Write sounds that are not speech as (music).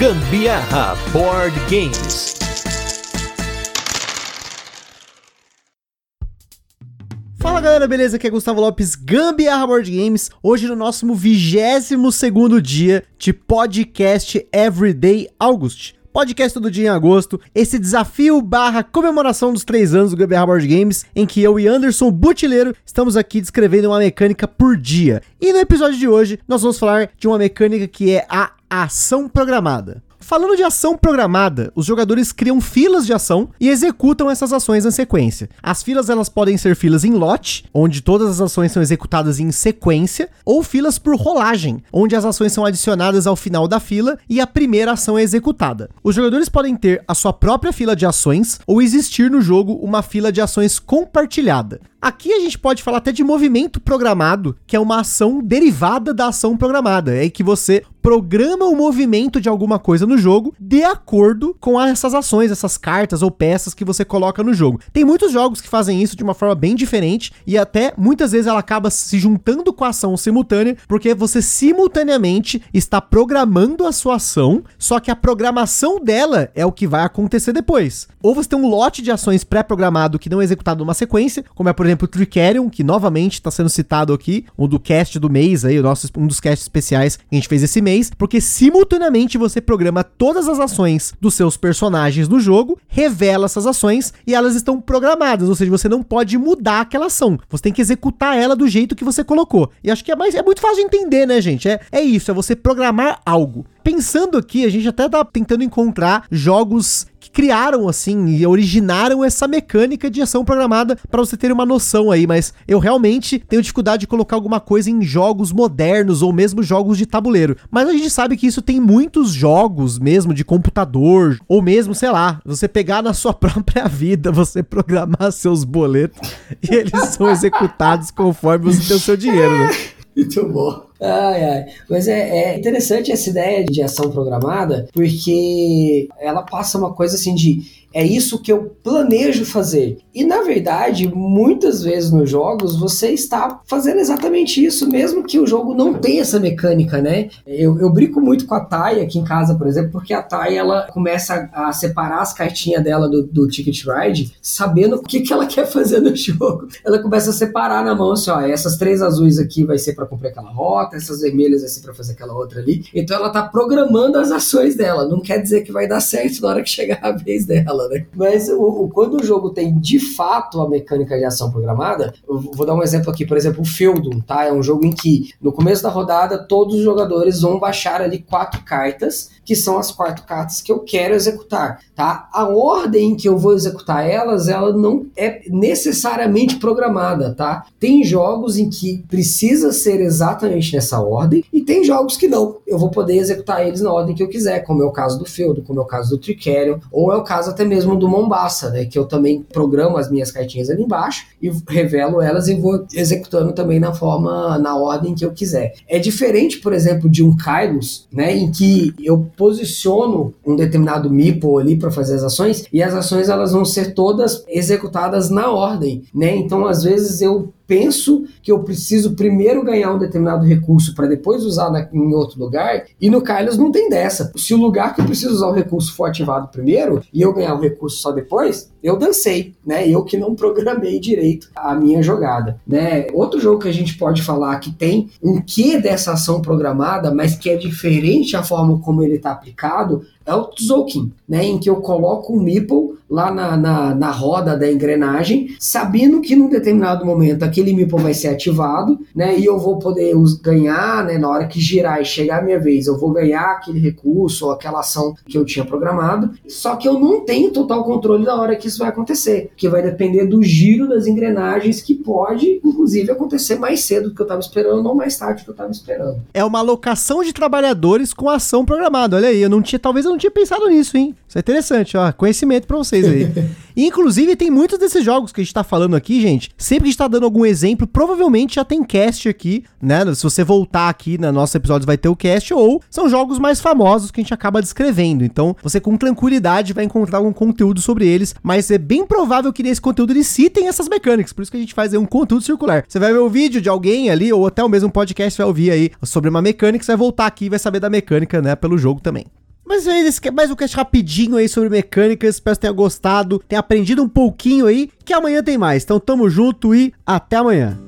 Gambiarra Board Games. Fala galera, beleza? Aqui é Gustavo Lopes, Gambiarra Board Games. Hoje no nosso 22 segundo dia de podcast Everyday August podcast todo dia em agosto, esse desafio barra comemoração dos três anos do Gambiarra Board Games, em que eu e Anderson Butileiro estamos aqui descrevendo uma mecânica por dia. E no episódio de hoje, nós vamos falar de uma mecânica que é a ação programada. Falando de ação programada, os jogadores criam filas de ação e executam essas ações em sequência. As filas elas podem ser filas em lote, onde todas as ações são executadas em sequência, ou filas por rolagem, onde as ações são adicionadas ao final da fila e a primeira ação é executada. Os jogadores podem ter a sua própria fila de ações ou existir no jogo uma fila de ações compartilhada. Aqui a gente pode falar até de movimento programado, que é uma ação derivada da ação programada. É que você programa o movimento de alguma coisa no jogo de acordo com essas ações, essas cartas ou peças que você coloca no jogo. Tem muitos jogos que fazem isso de uma forma bem diferente e até muitas vezes ela acaba se juntando com a ação simultânea, porque você simultaneamente está programando a sua ação, só que a programação dela é o que vai acontecer depois. Ou você tem um lote de ações pré-programado que não é executado numa sequência, como é por exemplo, o Tricerion, que novamente está sendo citado aqui, um do cast do mês aí, nosso, um dos casts especiais que a gente fez esse mês, porque simultaneamente você programa todas as ações dos seus personagens no jogo, revela essas ações e elas estão programadas, ou seja, você não pode mudar aquela ação, você tem que executar ela do jeito que você colocou. E acho que é mais é muito fácil de entender, né, gente? É, é isso, é você programar algo. Pensando aqui, a gente até tá tentando encontrar jogos que criaram assim e originaram essa mecânica de ação programada para você ter uma noção aí, mas eu realmente tenho dificuldade de colocar alguma coisa em jogos modernos ou mesmo jogos de tabuleiro. Mas a gente sabe que isso tem muitos jogos mesmo de computador ou mesmo, sei lá, você pegar na sua (laughs) própria vida, você programar seus boletos e eles são executados conforme você tem o seu dinheiro, né? (laughs) Muito bom. Ai, ai. Mas é, é, interessante essa ideia de ação programada, porque ela passa uma coisa assim de é isso que eu planejo fazer. E na verdade, muitas vezes nos jogos você está fazendo exatamente isso, mesmo que o jogo não tenha essa mecânica, né? Eu, eu brinco muito com a Thay aqui em casa, por exemplo, porque a Thay ela começa a separar as cartinhas dela do, do Ticket Ride, sabendo o que, que ela (laughs) quer fazer no jogo. Ela começa a separar na mão assim: ó, essas três azuis aqui vai ser para cumprir aquela rota, essas vermelhas ser para fazer aquela outra ali. Então ela tá programando as ações dela. Não quer dizer que vai dar certo na hora que chegar a vez dela né? Mas o, o, quando o jogo tem de fato a mecânica de ação programada, eu vou dar um exemplo aqui, por exemplo, o Feudum, tá? É um jogo em que no começo da rodada todos os jogadores vão baixar ali quatro cartas que são as quatro cartas que eu quero executar, tá? A ordem que eu vou executar elas, ela não é necessariamente programada, tá? Tem jogos em que precisa ser exatamente nessa ordem e tem jogos que não. Eu vou poder executar eles na ordem que eu quiser, como é o caso do Feudo, como é o caso do Tricerion, ou é o caso até mesmo do Mombasa, né? Que eu também programo as minhas cartinhas ali embaixo e revelo elas e vou executando também na forma, na ordem que eu quiser. É diferente, por exemplo, de um Kairos, né? Em que eu posiciono um determinado meeple ali para fazer as ações e as ações elas vão ser todas executadas na ordem, né? Então às vezes eu penso que eu preciso primeiro ganhar um determinado recurso para depois usar na, em outro lugar, e no Carlos não tem dessa. Se o lugar que eu preciso usar o recurso for ativado primeiro e eu ganhar o recurso só depois, eu dancei, né? Eu que não (laughs) programei direito a minha jogada, né? Outro jogo que a gente pode falar que tem um quê dessa ação programada, mas que é diferente a forma como ele está aplicado, é o Tzolk'in, né? Em que eu coloco um meeple lá na, na, na, roda da engrenagem, sabendo que num determinado momento aquele meeple vai ser ativado, né? E eu vou poder ganhar, né? Na hora que girar e chegar a minha vez, eu vou ganhar aquele recurso ou aquela ação que eu tinha programado. Só que eu não tenho total controle da hora que isso vai acontecer, que vai depender do giro das engrenagens, que pode, inclusive, acontecer mais cedo do que eu estava esperando ou mais tarde do que eu estava esperando. É uma alocação de trabalhadores com ação programada. Olha aí, eu não tinha, talvez eu não tinha pensado nisso, hein? Isso é interessante, ó. Conhecimento para vocês aí. (laughs) Inclusive, tem muitos desses jogos que a gente tá falando aqui, gente. Sempre que a gente tá dando algum exemplo, provavelmente já tem cast aqui, né? Se você voltar aqui nos nossos episódios, vai ter o cast, ou são jogos mais famosos que a gente acaba descrevendo. Então, você com tranquilidade vai encontrar algum conteúdo sobre eles, mas é bem provável que nesse conteúdo eles citem essas mecânicas. Por isso que a gente faz um conteúdo circular. Você vai ver o vídeo de alguém ali, ou até o mesmo podcast vai ouvir aí sobre uma mecânica, você vai voltar aqui e vai saber da mecânica, né? Pelo jogo também. Mas esse é mais um cast rapidinho aí sobre mecânicas. Espero que tenha gostado, tenha aprendido um pouquinho aí. Que amanhã tem mais. Então tamo junto e até amanhã.